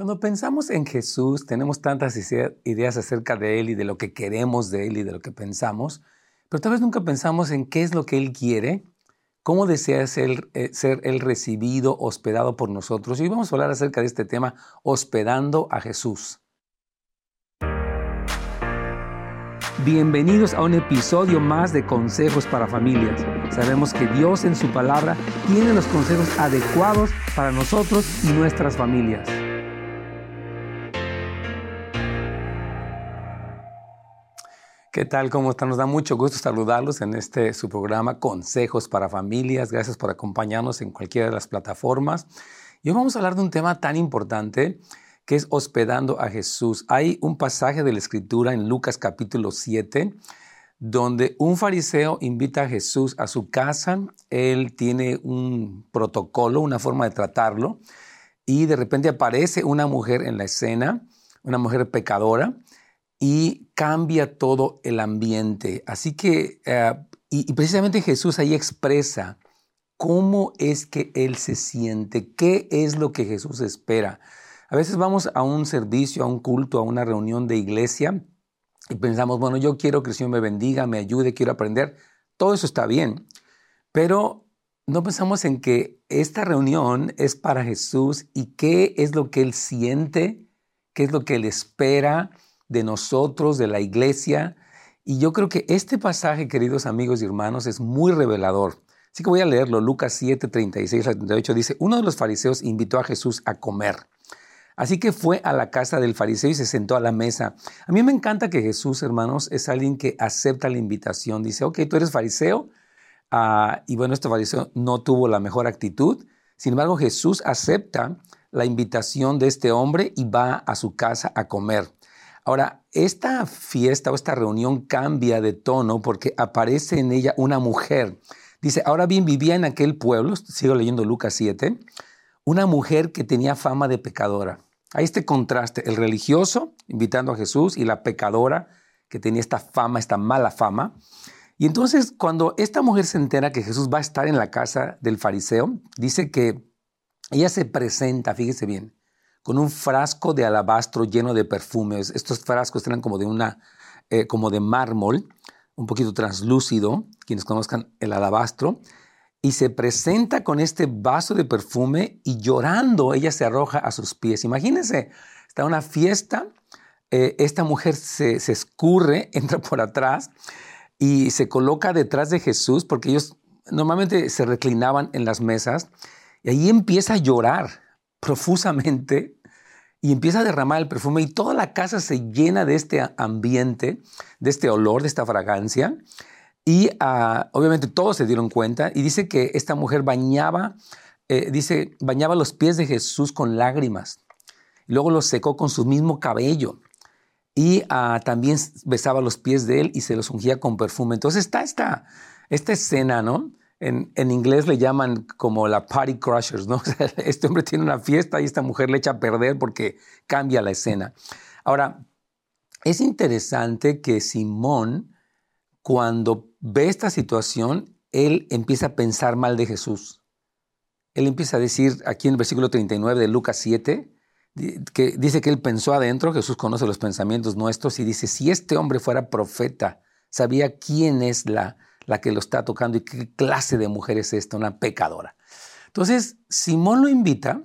Cuando pensamos en Jesús, tenemos tantas ideas acerca de Él y de lo que queremos de Él y de lo que pensamos, pero tal vez nunca pensamos en qué es lo que Él quiere, cómo desea ser, eh, ser Él recibido, hospedado por nosotros. Y hoy vamos a hablar acerca de este tema, hospedando a Jesús. Bienvenidos a un episodio más de Consejos para Familias. Sabemos que Dios en su palabra tiene los consejos adecuados para nosotros y nuestras familias. ¿Qué tal? ¿Cómo están? Nos da mucho gusto saludarlos en este su programa Consejos para Familias. Gracias por acompañarnos en cualquiera de las plataformas. Y hoy vamos a hablar de un tema tan importante que es hospedando a Jesús. Hay un pasaje de la Escritura en Lucas capítulo 7 donde un fariseo invita a Jesús a su casa. Él tiene un protocolo, una forma de tratarlo. Y de repente aparece una mujer en la escena, una mujer pecadora y cambia todo el ambiente. Así que, eh, y, precisamente Jesús ahí expresa cómo es que Él se siente, qué es lo que Jesús espera. A veces vamos a un servicio, a un culto, a una reunión de iglesia y pensamos, bueno, yo quiero que el Señor me bendiga, me ayude, quiero aprender. Todo eso está bien, pero no pensamos en que esta reunión es para Jesús y qué es lo que Él siente, qué es lo que Él espera de nosotros, de la iglesia. Y yo creo que este pasaje, queridos amigos y hermanos, es muy revelador. Así que voy a leerlo. Lucas 7, 36 al 38 dice, uno de los fariseos invitó a Jesús a comer. Así que fue a la casa del fariseo y se sentó a la mesa. A mí me encanta que Jesús, hermanos, es alguien que acepta la invitación. Dice, ok, tú eres fariseo. Ah, y bueno, este fariseo no tuvo la mejor actitud. Sin embargo, Jesús acepta la invitación de este hombre y va a su casa a comer. Ahora, esta fiesta o esta reunión cambia de tono porque aparece en ella una mujer. Dice, ahora bien, vivía en aquel pueblo, sigo leyendo Lucas 7, una mujer que tenía fama de pecadora. Hay este contraste, el religioso invitando a Jesús y la pecadora que tenía esta fama, esta mala fama. Y entonces cuando esta mujer se entera que Jesús va a estar en la casa del fariseo, dice que ella se presenta, fíjese bien, con un frasco de alabastro lleno de perfumes. Estos frascos eran como de una, eh, como de mármol, un poquito translúcido, quienes conozcan el alabastro, y se presenta con este vaso de perfume y llorando ella se arroja a sus pies. Imagínense, está una fiesta, eh, esta mujer se, se escurre, entra por atrás y se coloca detrás de Jesús porque ellos normalmente se reclinaban en las mesas y ahí empieza a llorar profusamente y empieza a derramar el perfume y toda la casa se llena de este ambiente, de este olor, de esta fragancia. Y ah, obviamente todos se dieron cuenta y dice que esta mujer bañaba, eh, dice, bañaba los pies de Jesús con lágrimas. luego los secó con su mismo cabello. Y ah, también besaba los pies de él y se los ungía con perfume. Entonces está esta, esta escena, ¿no? En, inglés le llaman como la party crushers, ¿no? este hombre tiene una fiesta y esta mujer le echa a perder porque cambia la escena. Ahora, es interesante que Simón, cuando ve esta situación, él empieza a pensar mal de Jesús. Él empieza a decir aquí en el versículo 39 de Lucas 7, que dice que él pensó adentro, Jesús conoce los pensamientos nuestros y dice, si este hombre fuera profeta, sabía quién es la, la que lo está tocando y qué clase de mujer es esta, una pecadora. Entonces, Simón lo invita,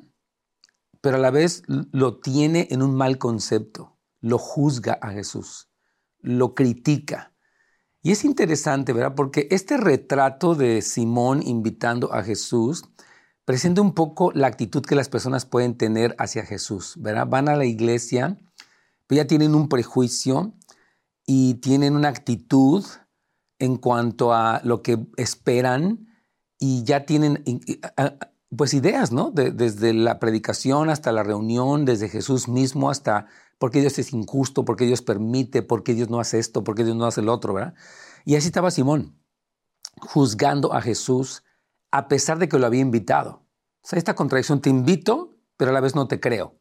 pero a la vez lo tiene en un mal concepto, lo juzga a Jesús, lo critica. Y es interesante, ¿verdad? Porque este retrato de Simón invitando a Jesús presenta un poco la actitud que las personas pueden tener hacia Jesús, ¿verdad? Van a la iglesia, pero ya tienen un prejuicio y tienen una actitud en cuanto a lo que esperan y ya tienen pues ideas, ¿no? desde la predicación hasta la reunión, desde Jesús mismo hasta por qué Dios es injusto, por qué Dios permite, por qué Dios no hace esto, por qué Dios no hace el otro, ¿verdad? Y así estaba Simón, juzgando a Jesús a pesar de que lo había invitado. O sea, esta contradicción, te invito, pero a la vez no te creo.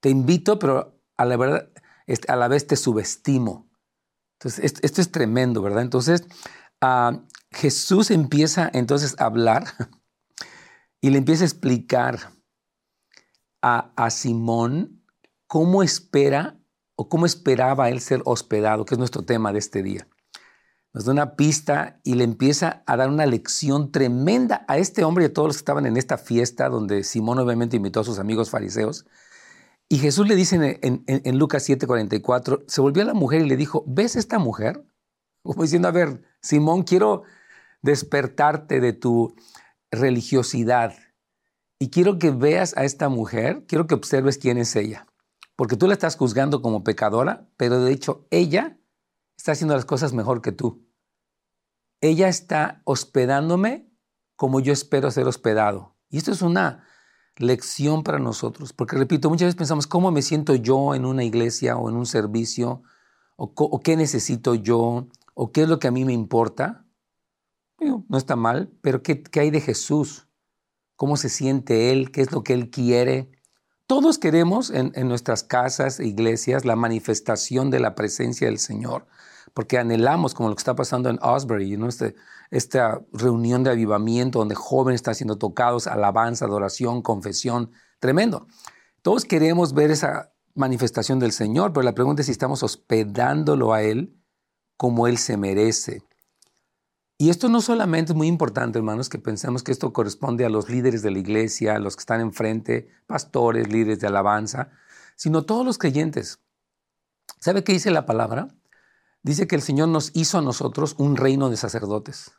Te invito, pero a la, verdad, a la vez te subestimo. Entonces, esto, es tremendo, ¿verdad? Entonces, ah, Jesús empieza entonces a hablar y le empieza a explicar a, a Simón cómo espera o cómo esperaba él ser hospedado, que es nuestro tema de este día. Nos da una pista y le empieza a dar una lección tremenda a este hombre y a todos los que estaban en esta fiesta donde Simón obviamente invitó a sus amigos fariseos. Y Jesús le dice en, en Lucas 7:44, se volvió a la mujer y le dijo, ¿ves esta mujer? Como diciendo, a ver, Simón, quiero despertarte de tu religiosidad y quiero que veas a esta mujer, quiero que observes quién es ella porque tú la estás juzgando como pecadora, pero de hecho ella está haciendo las cosas mejor que tú. Ella está hospedándome como yo espero ser hospedado. Y esto es una lección para nosotros, porque repito, muchas veces pensamos, ¿cómo me siento yo en una iglesia o en un servicio? ¿O, qué necesito yo? ¿O qué es lo que a mí me importa? no está mal, pero ¿qué, ¿qué hay de Jesús? ¿Cómo se siente Él? ¿Qué es lo que Él quiere? Todos queremos en, nuestras casas e iglesias la manifestación de la presencia del Señor, porque anhelamos, como lo que está pasando en Osbury, ¿no? Este, esta reunión de avivamiento donde jóvenes están siendo tocados, alabanza, adoración, confesión, tremendo. Todos queremos ver esa manifestación del Señor, pero la pregunta es si estamos hospedándolo a Él como Él se merece. Y esto no solamente es muy importante, hermanos, que pensemos que esto corresponde a los líderes de la iglesia, a los que están enfrente, pastores, líderes de alabanza, sino todos los creyentes. ¿Sabe qué dice la palabra? Dice que el Señor nos hizo a nosotros un reino de sacerdotes.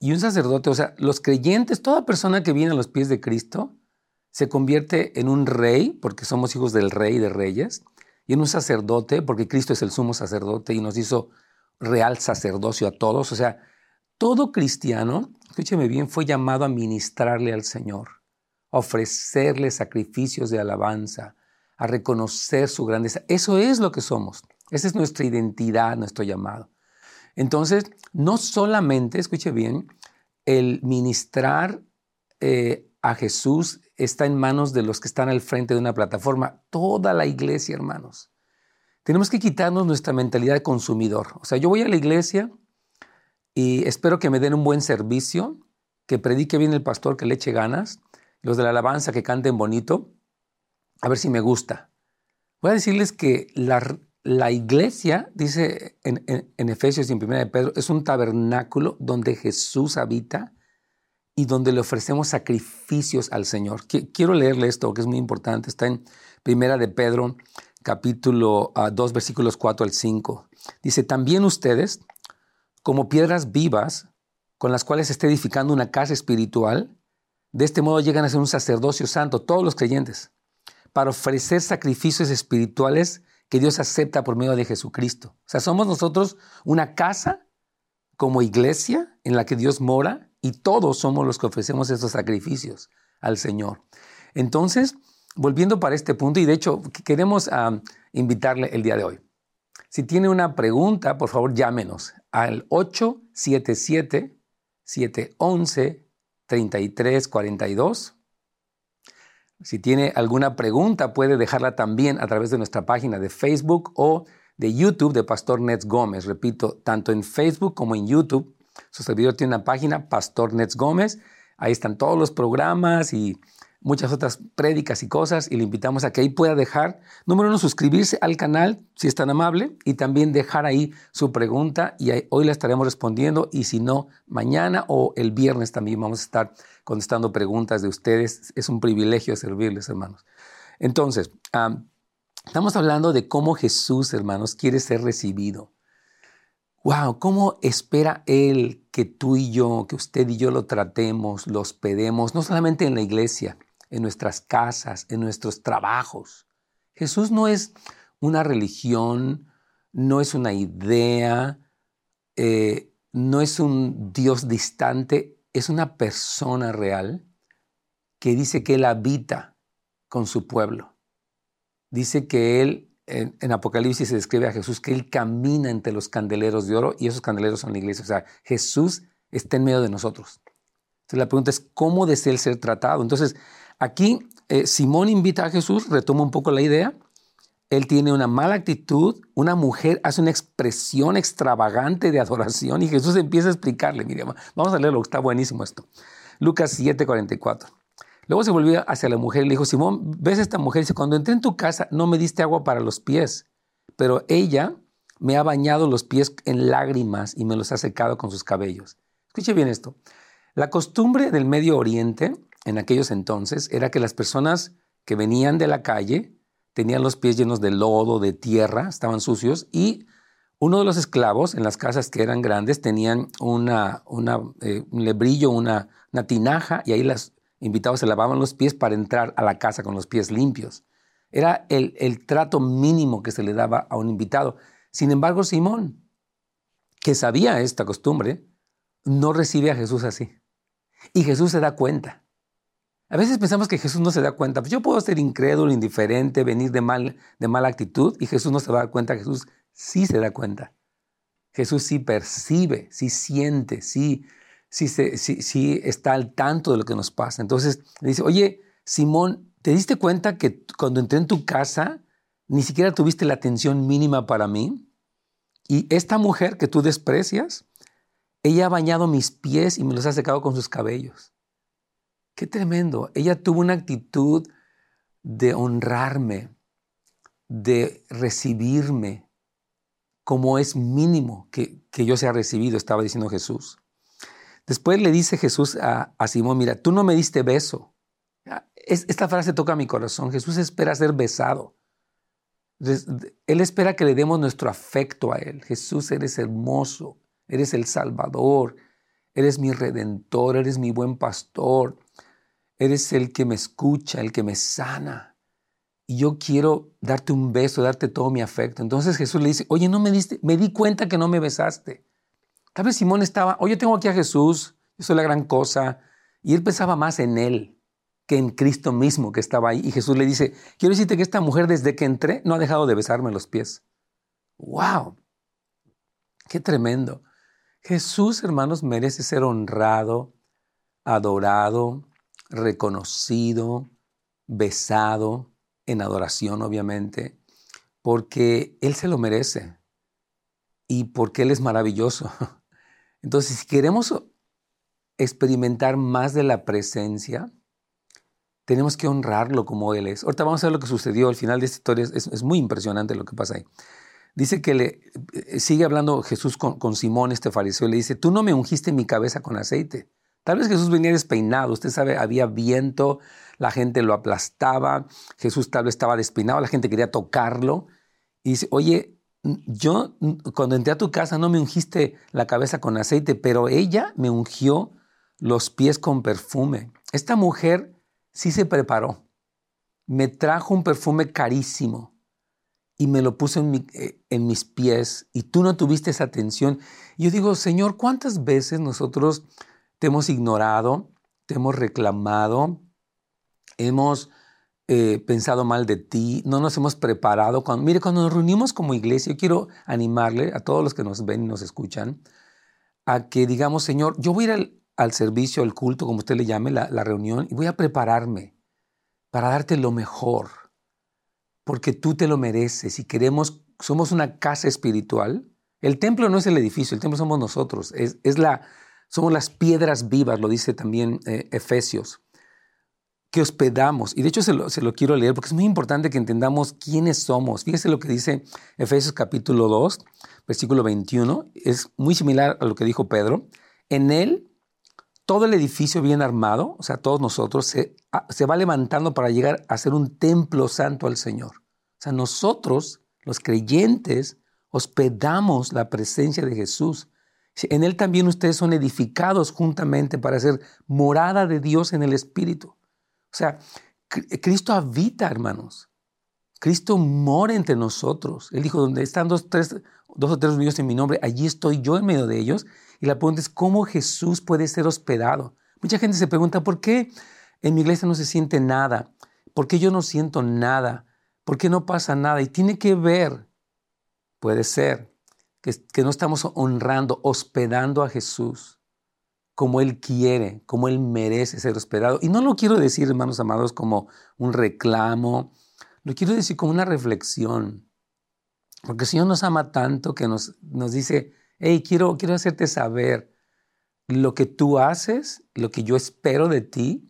Y un sacerdote, o sea, los creyentes, toda persona que viene a los pies de Cristo, se convierte en un rey, porque somos hijos del rey de reyes, y en un sacerdote, porque Cristo es el sumo sacerdote y nos hizo real sacerdocio a todos. O sea, todo cristiano, escúcheme bien, fue llamado a ministrarle al Señor, a ofrecerle sacrificios de alabanza, a reconocer su grandeza. Eso es lo que somos. Esa es nuestra identidad, nuestro llamado. Entonces, no solamente, escuche bien, el ministrar eh, a Jesús está en manos de los que están al frente de una plataforma. Toda la iglesia, hermanos. Tenemos que quitarnos nuestra mentalidad de consumidor. O sea, yo voy a la iglesia y espero que me den un buen servicio, que predique bien el pastor, que le eche ganas, los de la alabanza que canten bonito, a ver si me gusta. Voy a decirles que la, iglesia, dice en, en, Efesios y en 1 de Pedro, es un tabernáculo donde Jesús habita y donde le ofrecemos sacrificios al Señor. Quiero leerle esto, que es muy importante. Está en Primera de Pedro capítulo 2, ah, versículos 4 al 5. Dice, también ustedes, como piedras vivas, con las cuales se está edificando una casa espiritual, de este modo llegan a ser un sacerdocio santo, todos los creyentes, para ofrecer sacrificios espirituales que Dios acepta por medio de Jesucristo. O sea, somos nosotros una casa como iglesia en la que Dios mora y todos somos los que ofrecemos esos sacrificios al Señor. Entonces, volviendo para este punto, y de hecho queremos invitarle el día de hoy. Si tiene una pregunta, por favor llámenos al 877-711-3342. Si tiene alguna pregunta, puede dejarla también a través de nuestra página de Facebook o de YouTube de Pastor Nets Gómez. Repito, tanto en Facebook como en YouTube. Su servidor tiene una página, Pastor Nets Gómez. Ahí están todos los programas y muchas otras prédicas y cosas y le invitamos a que ahí pueda dejar, número uno, suscribirse al canal si es tan amable y también dejar ahí su pregunta y hoy la estaremos respondiendo y si no, mañana o el viernes también vamos a estar contestando preguntas de ustedes. Es un privilegio servirles, hermanos. Entonces, estamos hablando de cómo Jesús, hermanos, quiere ser recibido. Wow, ¿cómo espera Él que tú y yo, que usted y yo lo tratemos, lo hospedemos, no solamente en la iglesia, en nuestras casas, en nuestros trabajos. Jesús no es una religión, no es una idea, eh, no es un Dios distante, es una persona real que dice que Él habita con su pueblo. Dice que Él, en, en, Apocalipsis se describe a Jesús, que Él camina entre los candeleros de oro y esos candeleros son la iglesia. O sea, Jesús está en medio de nosotros. Entonces la pregunta es, ¿cómo desea Él ser tratado? Entonces, Aquí eh, Simón invita a Jesús, retoma un poco la idea. Él tiene una mala actitud, una mujer hace una expresión extravagante de adoración y Jesús empieza a explicarle, mire, vamos a leerlo, está buenísimo esto. Lucas 7:44. Luego se volvió hacia la mujer y le dijo, Simón, ¿ves esta mujer? Dice, cuando entré en tu casa no me diste agua para los pies, pero ella me ha bañado los pies en lágrimas y me los ha secado con sus cabellos. Escuche bien esto. La costumbre del Medio Oriente en aquellos entonces era que las personas que venían de la calle tenían los pies llenos de lodo, de tierra, estaban sucios y uno de los esclavos en las casas que eran grandes tenían una, una eh, un lebrillo, una, una tinaja y ahí los invitados se lavaban los pies para entrar a la casa con los pies limpios. Era el, el trato mínimo que se le daba a un invitado. Sin embargo, Simón, que sabía esta costumbre, no recibe a Jesús así. Y Jesús se da cuenta. A veces pensamos que Jesús no se da cuenta. Pues yo puedo ser incrédulo, indiferente, venir de, mal, de mala actitud y Jesús no se va a dar cuenta. Jesús sí se da cuenta. Jesús sí percibe, sí siente, sí, sí, sí, sí está al tanto de lo que nos pasa. Entonces le dice, oye, Simón, ¿te diste cuenta que cuando entré en tu casa ni siquiera tuviste la atención mínima para mí? Y esta mujer que tú desprecias, ella ha bañado mis pies y me los ha secado con sus cabellos. Qué tremendo. Ella tuvo una actitud de honrarme, de recibirme como es mínimo que, yo sea recibido, estaba diciendo Jesús. Después le dice Jesús a, Simón, mira, tú no me diste beso. esta frase toca mi corazón. Jesús espera ser besado. Él espera que le demos nuestro afecto a Él. Jesús, eres hermoso, eres el Salvador, eres mi redentor, eres mi buen pastor, Eres el que me escucha, el que me sana. Y yo quiero darte un beso, darte todo mi afecto. Entonces Jesús le dice, oye, no me diste, me di cuenta que no me besaste. Tal vez Simón estaba, oye, tengo aquí a Jesús, yo soy la gran cosa. Y él pensaba más en él que en Cristo mismo que estaba ahí. Y Jesús le dice, quiero decirte que esta mujer desde que entré no ha dejado de besarme los pies. ¡Wow! ¡Qué tremendo! Jesús, hermanos, merece ser honrado, adorado, reconocido, besado, en adoración obviamente, porque Él se lo merece y porque Él es maravilloso. Entonces, si queremos experimentar más de la presencia, tenemos que honrarlo como Él es. Ahorita vamos a ver lo que sucedió al final de esta historia. Es, muy impresionante lo que pasa ahí. Dice que le eh, sigue hablando Jesús con, con Simón, este fariseo, y le dice, tú no me ungiste mi cabeza con aceite. Tal vez Jesús venía despeinado, usted sabe, había viento, la gente lo aplastaba, Jesús tal vez estaba despeinado, la gente quería tocarlo. Y dice, oye, yo cuando entré a tu casa no me ungiste la cabeza con aceite, pero ella me ungió los pies con perfume. Esta mujer sí se preparó, me trajo un perfume carísimo y me lo puso en, eh, mis pies y tú no tuviste esa atención. Y yo digo, Señor, ¿cuántas veces nosotros te hemos ignorado, te hemos reclamado, hemos eh, pensado mal de ti, no nos hemos preparado. Mire, cuando nos reunimos como iglesia, yo quiero animarle a todos los que nos ven y nos escuchan a que digamos, Señor, yo voy a ir al, servicio, al culto, como usted le llame, la, la reunión, y voy a prepararme para darte lo mejor, porque tú te lo mereces y queremos, somos una casa espiritual. El templo no es el edificio, el templo somos nosotros, es, es la, somos las piedras vivas, lo dice también eh, Efesios, que hospedamos. Y de hecho se lo, quiero leer porque es muy importante que entendamos quiénes somos. Fíjese lo que dice Efesios capítulo 2, versículo 21. Es muy similar a lo que dijo Pedro. En él, todo el edificio bien armado, o sea, todos nosotros, se, se va levantando para llegar a ser un templo santo al Señor. O sea, nosotros, los creyentes, hospedamos la presencia de Jesús en Él también ustedes son edificados juntamente para ser morada de Dios en el Espíritu. O sea, Cristo habita, hermanos. Cristo mora entre nosotros. Él dijo, donde están dos, tres, dos o tres unidos en mi nombre, allí estoy yo en medio de ellos. Y la pregunta es, ¿cómo Jesús puede ser hospedado? Mucha gente se pregunta, ¿por qué en mi iglesia no se siente nada? ¿Por qué yo no siento nada? ¿Por qué no pasa nada? Y tiene que ver, puede ser, que, no estamos honrando, hospedando a Jesús como Él quiere, como Él merece ser hospedado. Y no lo quiero decir, hermanos amados, como un reclamo, lo quiero decir como una reflexión. Porque el Señor nos ama tanto que nos, nos dice, hey, quiero, quiero hacerte saber lo que tú haces, lo que yo espero de ti,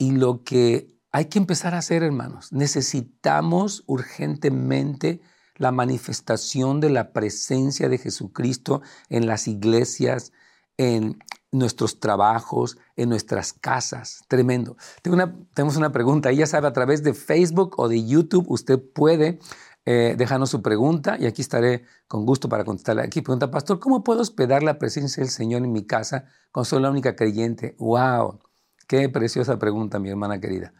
Y lo que hay que empezar a hacer, hermanos, necesitamos urgentemente la manifestación de la presencia de Jesucristo en las iglesias, en nuestros trabajos, en nuestras casas. Tremendo. tenemos una pregunta. Ella sabe, a través de Facebook o de YouTube, usted puede eh, dejarnos su pregunta y aquí estaré con gusto para contestarle. Aquí pregunta, Pastor, ¿cómo puedo hospedar la presencia del Señor en mi casa cuando soy la única creyente? ¡Wow! Qué preciosa pregunta, mi hermana querida.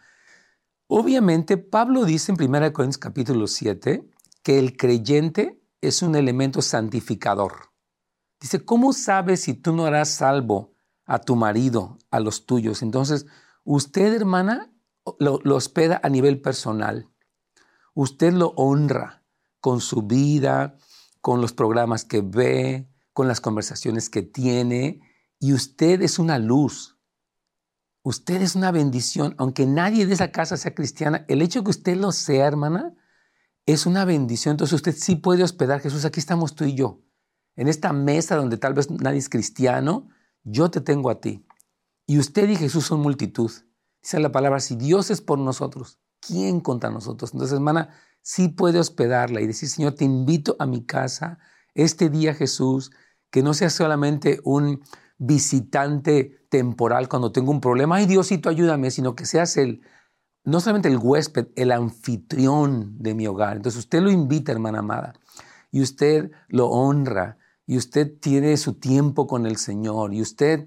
Obviamente, Pablo dice en 1 Corintios capítulo 7 que el creyente es un elemento santificador. Dice, ¿cómo sabes si tú no harás salvo a tu marido, a los tuyos? Entonces, usted, hermana, lo, lo hospeda a nivel personal. Usted lo honra con su vida, con los programas que ve, con las conversaciones que tiene, y usted es una luz. Usted es una bendición, aunque nadie de esa casa sea cristiana, el hecho que usted lo sea, hermana, es una bendición. Entonces usted sí puede hospedar, Jesús, aquí estamos tú y yo. En esta mesa donde tal vez nadie es cristiano, yo te tengo a ti. Y usted y Jesús son multitud. Dice la palabra, si Dios es por nosotros, ¿quién contra nosotros? Entonces, hermana, sí puede hospedarla y decir, Señor, te invito a mi casa este día, Jesús, que no sea solamente un visitante temporal cuando tengo un problema, ay Diosito, ayúdame, sino que seas el, no solamente el huésped, el anfitrión de mi hogar. Entonces usted lo invita, hermana amada, y usted lo honra, y usted tiene su tiempo con el Señor, y usted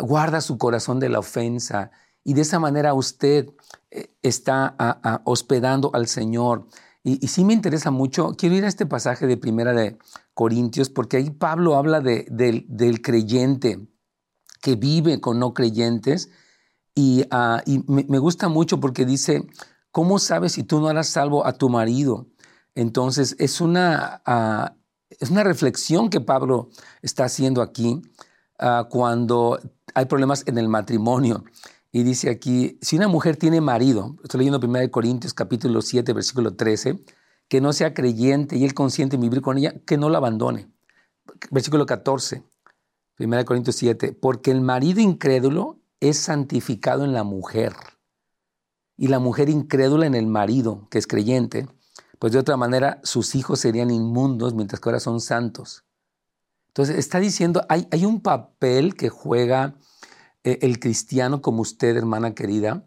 guarda su corazón de la ofensa, y de esa manera usted eh, está hospedando al Señor. Y, sí me interesa mucho, quiero ir a este pasaje de Primera de Corintios, porque ahí Pablo habla de, del creyente que vive con no creyentes, y, ah, me, gusta mucho porque dice, ¿cómo sabes si tú no harás salvo a tu marido? Entonces, es una, ah, es una reflexión que Pablo está haciendo aquí ah, cuando hay problemas en el matrimonio. Y dice aquí, si una mujer tiene marido, estoy leyendo 1 Corintios capítulo 7, versículo 13, que no sea creyente y él consciente en vivir con ella, que no la abandone. Versículo 14, 1 Corintios 7, porque el marido incrédulo es santificado en la mujer y la mujer incrédula en el marido, que es creyente, pues de otra manera sus hijos serían inmundos mientras que ahora son santos. Entonces está diciendo, hay, hay un papel que juega eh, el cristiano como usted, hermana querida,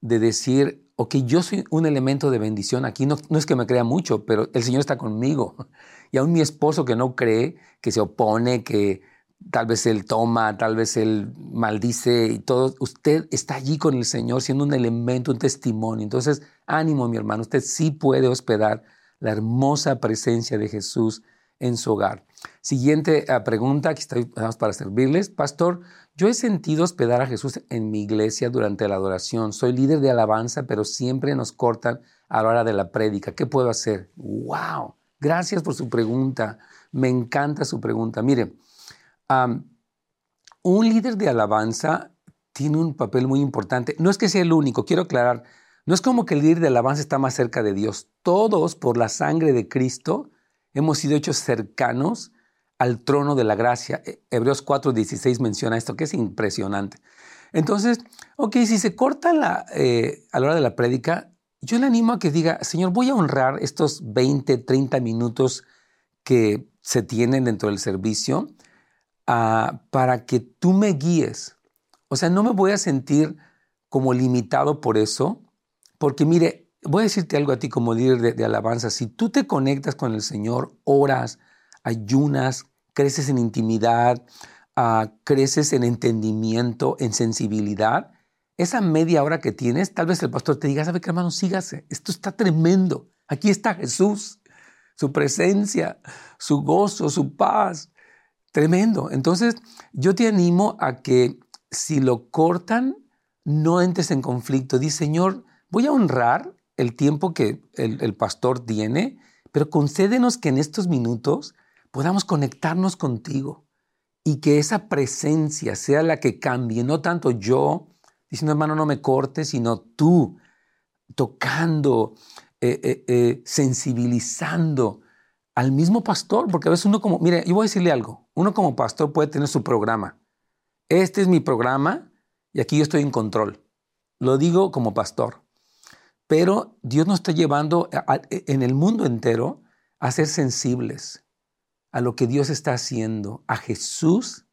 de decir, ok, yo soy un elemento de bendición aquí, no, no es que me crea mucho, pero el Señor está conmigo. Y aún mi esposo que no cree, que se opone, que tal vez él toma, tal vez él maldice y todo, usted está allí con el Señor siendo un elemento, un testimonio. Entonces, ánimo mi hermano, usted sí puede hospedar la hermosa presencia de Jesús en su hogar. Siguiente eh, pregunta, aquí estamos para servirles. Pastor, yo he sentido hospedar a Jesús en mi iglesia durante la adoración. Soy líder de alabanza, pero siempre nos cortan a la hora de la prédica. ¿Qué puedo hacer? ¡Wow! Gracias por su pregunta. Me encanta su pregunta. Mire, un líder de alabanza tiene un papel muy importante. No es que sea el único, quiero aclarar. No es como que el líder de alabanza está más cerca de Dios. Todos, por la sangre de Cristo, hemos sido hechos cercanos al trono de la gracia. E, Hebreos 4:16 menciona esto, que es impresionante. Entonces, ok, si se corta la, eh, a la hora de la prédica, yo le animo a que diga, Señor, voy a honrar estos 20, 30 minutos que se tienen dentro del servicio ah, para que tú me guíes. O sea, no me voy a sentir como limitado por eso, porque mire, voy a decirte algo a ti como líder de, alabanza. Si tú te conectas con el Señor, oras, ayunas, creces en intimidad, ah, creces en entendimiento, en sensibilidad, esa media hora que tienes, tal vez el pastor te diga, ¿sabe qué hermano? Sígase, esto está tremendo. Aquí está Jesús, su presencia, su gozo, su paz. Tremendo. Entonces, yo te animo a que si lo cortan, no entres en conflicto. Dice, Señor, voy a honrar el tiempo que el, el pastor tiene, pero concédenos que en estos minutos podamos conectarnos contigo y que esa presencia sea la que cambie, no tanto yo diciendo, hermano, no me cortes, sino tú tocando, eh, eh, eh, sensibilizando al mismo pastor, porque a veces uno como, mire, yo voy a decirle algo, uno como pastor puede tener su programa. Este es mi programa y aquí yo estoy en control. Lo digo como pastor. Pero Dios nos está llevando en el mundo entero a ser sensibles a lo que Dios está haciendo, a Jesús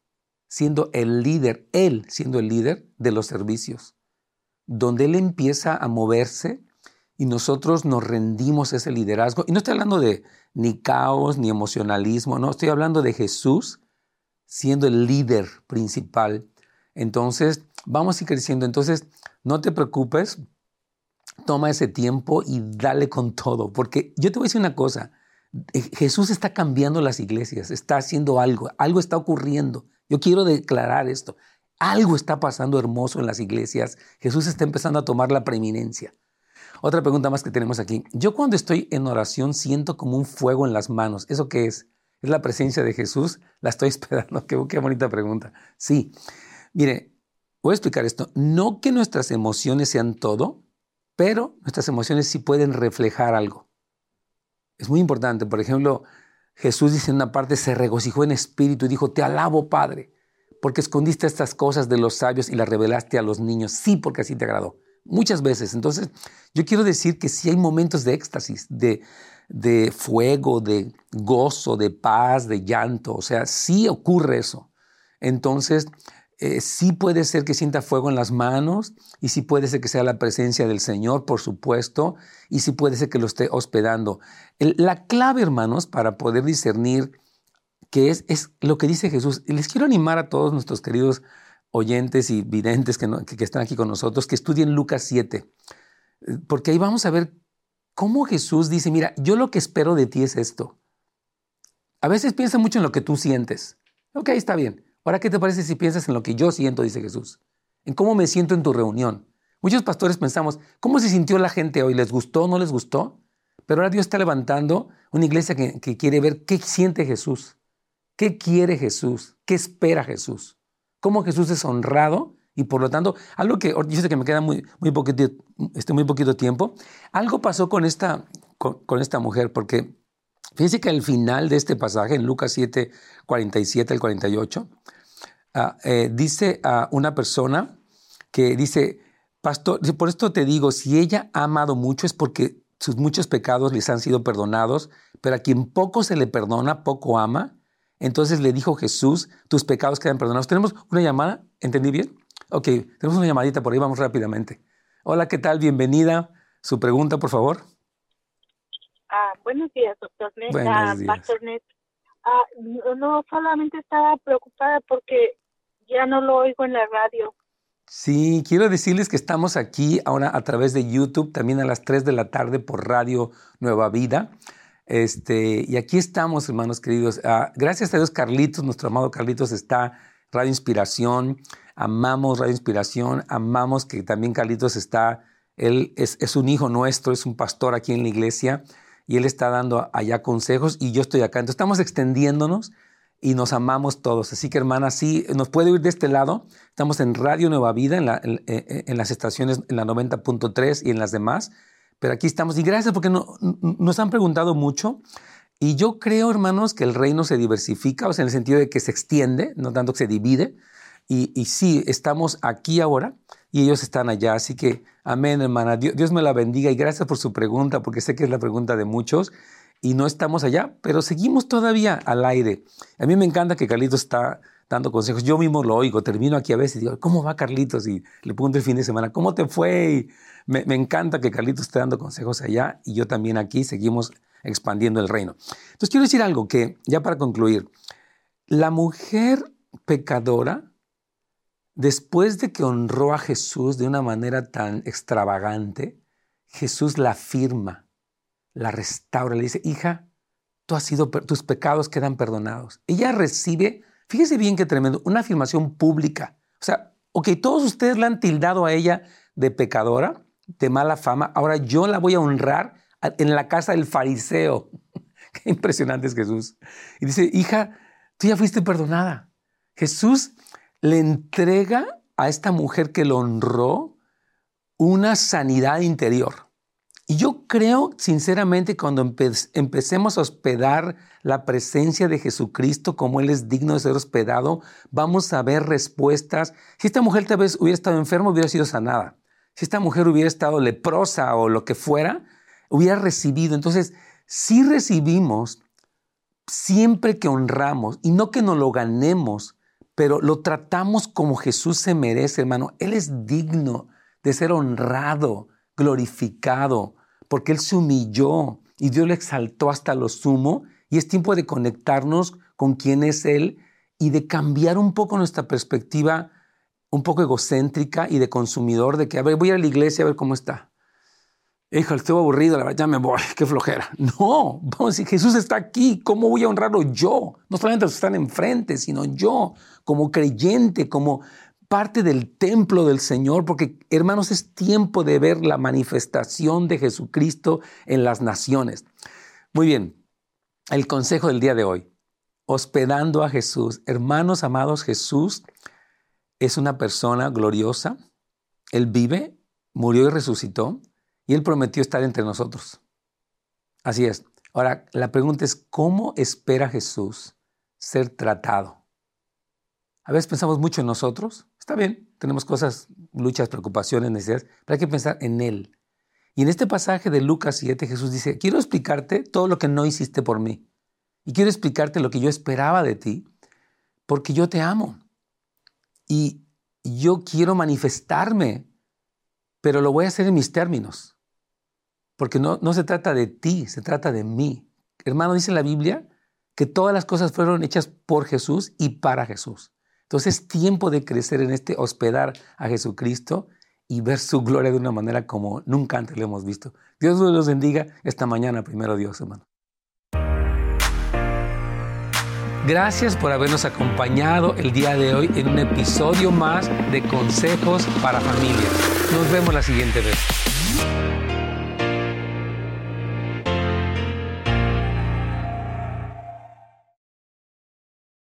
siendo el líder, Él siendo el líder de los servicios, donde Él empieza a moverse y nosotros nos rendimos ese liderazgo. Y no estoy hablando de ni caos, ni emocionalismo, no, estoy hablando de Jesús siendo el líder principal. Entonces, vamos a ir creciendo. Entonces, no te preocupes, toma ese tiempo y dale con todo, porque yo te voy a decir una cosa, eh, Jesús está cambiando las iglesias, está haciendo algo, algo está ocurriendo. Yo quiero declarar esto, algo está pasando hermoso en las iglesias, Jesús está empezando a tomar la preeminencia. Otra pregunta más que tenemos aquí. Yo cuando estoy en oración siento como un fuego en las manos. ¿Eso qué es? ¿Es la presencia de Jesús? La estoy esperando. Qué, bonita pregunta. Sí. Mire, voy a explicar esto. No que nuestras emociones sean todo, pero nuestras emociones sí pueden reflejar algo. Es muy importante. Por ejemplo, Jesús dice en una parte, se regocijó en espíritu y dijo, te alabo, Padre, porque escondiste estas cosas de los sabios y las revelaste a los niños. Sí, porque así te agradó muchas veces. Entonces, yo quiero decir que sí hay momentos de éxtasis, de, de fuego, de gozo, de paz, de llanto. O sea, sí ocurre eso. Entonces, eh, sí puede ser que sienta fuego en las manos y sí puede ser que sea la presencia del Señor, por supuesto, y sí puede ser que lo esté hospedando. la clave, hermanos, para poder discernir qué es, es lo que dice Jesús. Les quiero animar a todos nuestros queridos oyentes y videntes que, están aquí con nosotros, que estudien Lucas 7, porque ahí vamos a ver cómo Jesús dice, mira, yo lo que espero de ti es esto. A veces piensa mucho en lo que tú sientes. Ok, está bien. Ahora, ¿qué te parece si piensas en lo que yo siento, dice Jesús? En cómo me siento en tu reunión. Muchos pastores pensamos, ¿cómo se sintió la gente hoy? ¿Les gustó no les gustó? Pero ahora Dios está levantando una iglesia que quiere ver qué siente Jesús, qué quiere Jesús, qué espera Jesús cómo Jesús es honrado y por lo tanto, algo que yo sé que me queda muy, muy, poquito, este, muy poquito tiempo, algo pasó con esta, con, esta mujer, porque fíjense que al final de este pasaje, en Lucas 7, 47 al 48, ah, eh, dice a una persona que dice, pastor, por esto te digo, si ella ha amado mucho es porque sus muchos pecados les han sido perdonados, pero a quien poco se le perdona, poco ama. Entonces le dijo Jesús, tus pecados quedan perdonados. ¿Tenemos una llamada? ¿Entendí bien? Ok, tenemos una llamadita por ahí, vamos rápidamente. Hola, ¿qué tal? Bienvenida. Su pregunta, por favor. Ah, buenos días, doctor Ned. Buenos ah, días. Pastor Ah, no, solamente estaba preocupada porque ya no lo oigo en la radio. Sí, quiero decirles que estamos aquí ahora a través de YouTube, también a las 3 de la tarde por Radio Nueva Vida. Este, y aquí estamos, hermanos queridos. Ah, gracias a Dios, Carlitos, nuestro amado Carlitos, está Radio Inspiración. Amamos Radio Inspiración. Amamos que también Carlitos está. Él es, un hijo nuestro, es un pastor aquí en la iglesia y él está dando allá consejos y yo estoy acá. Entonces estamos extendiéndonos y nos amamos todos. Así que, hermana, sí, nos puede ir de este lado. Estamos en Radio Nueva Vida, en, en, en las estaciones, en la 90.3 y en las demás. Pero aquí estamos y gracias porque nos han preguntado mucho. Y yo creo, hermanos, que el reino se diversifica, o sea, en el sentido de que se extiende, no tanto que se divide. Y, y sí, estamos aquí ahora y ellos están allá. Así que, amén, hermana. Dios, Dios, me la bendiga y gracias por su pregunta, porque sé que es la pregunta de muchos. Y no estamos allá, pero seguimos todavía al aire. A mí me encanta que Carlitos está dando consejos. Yo mismo lo oigo, termino aquí a veces y digo, ¿cómo va Carlitos? Y le pregunto el fin de semana, ¿cómo te fue? me, encanta que Carlitos esté dando consejos allá y yo también aquí seguimos expandiendo el reino. Entonces quiero decir algo que, ya para concluir, la mujer pecadora, después de que honró a Jesús de una manera tan extravagante, Jesús la afirma, la restaura, le dice, hija, tú has sido, tus pecados quedan perdonados. Ella recibe Fíjese bien qué tremendo, una afirmación pública. O sea, ok, todos ustedes la han tildado a ella de pecadora, de mala fama, ahora yo la voy a honrar en la casa del fariseo. qué impresionante es Jesús. Y dice, hija, tú ya fuiste perdonada. Jesús le entrega a esta mujer que lo honró una sanidad interior. Y yo creo, sinceramente, cuando empecemos a hospedar la presencia de Jesucristo como Él es digno de ser hospedado, vamos a ver respuestas. Si esta mujer tal vez hubiera estado enferma, hubiera sido sanada. Si esta mujer hubiera estado leprosa o lo que fuera, hubiera recibido. Entonces, si recibimos siempre que honramos, y no que nos lo ganemos, pero lo tratamos como Jesús se merece, hermano. Él es digno de ser honrado, glorificado, porque Él se humilló y Dios le exaltó hasta lo sumo. Y es tiempo de conectarnos con quién es Él y de cambiar un poco nuestra perspectiva, un poco egocéntrica y de consumidor, de que, a ver, voy a la iglesia a ver cómo está. Hijo, estoy aburrido, la verdad, ya me voy, qué flojera. No, vamos a decir, Jesús está aquí, ¿cómo voy a honrarlo yo? No solamente los que están enfrente, sino yo, como creyente, como parte del templo del Señor, porque hermanos, es tiempo de ver la manifestación de Jesucristo en las naciones. Muy bien, el consejo del día de hoy, hospedando a Jesús. Hermanos amados, Jesús es una persona gloriosa, Él vive, murió y resucitó y Él prometió estar entre nosotros. Así es. Ahora, la pregunta es, ¿cómo espera Jesús ser tratado? A veces pensamos mucho en nosotros. Está bien, tenemos cosas, luchas, preocupaciones, necesidades, pero hay que pensar en Él. Y en este pasaje de Lucas 7, Jesús dice, quiero explicarte todo lo que no hiciste por mí. Y quiero explicarte lo que yo esperaba de ti, porque yo te amo. Y yo quiero manifestarme, pero lo voy a hacer en mis términos. Porque no, no se trata de ti, se trata de mí. Hermano, dice la Biblia que todas las cosas fueron hechas por Jesús y para Jesús. Entonces es tiempo de crecer en este hospedar a Jesucristo y ver su gloria de una manera como nunca antes lo hemos visto. Dios los bendiga esta mañana, primero Dios, hermano. Gracias por habernos acompañado el día de hoy en un episodio más de Consejos para Familias. Nos vemos la siguiente vez.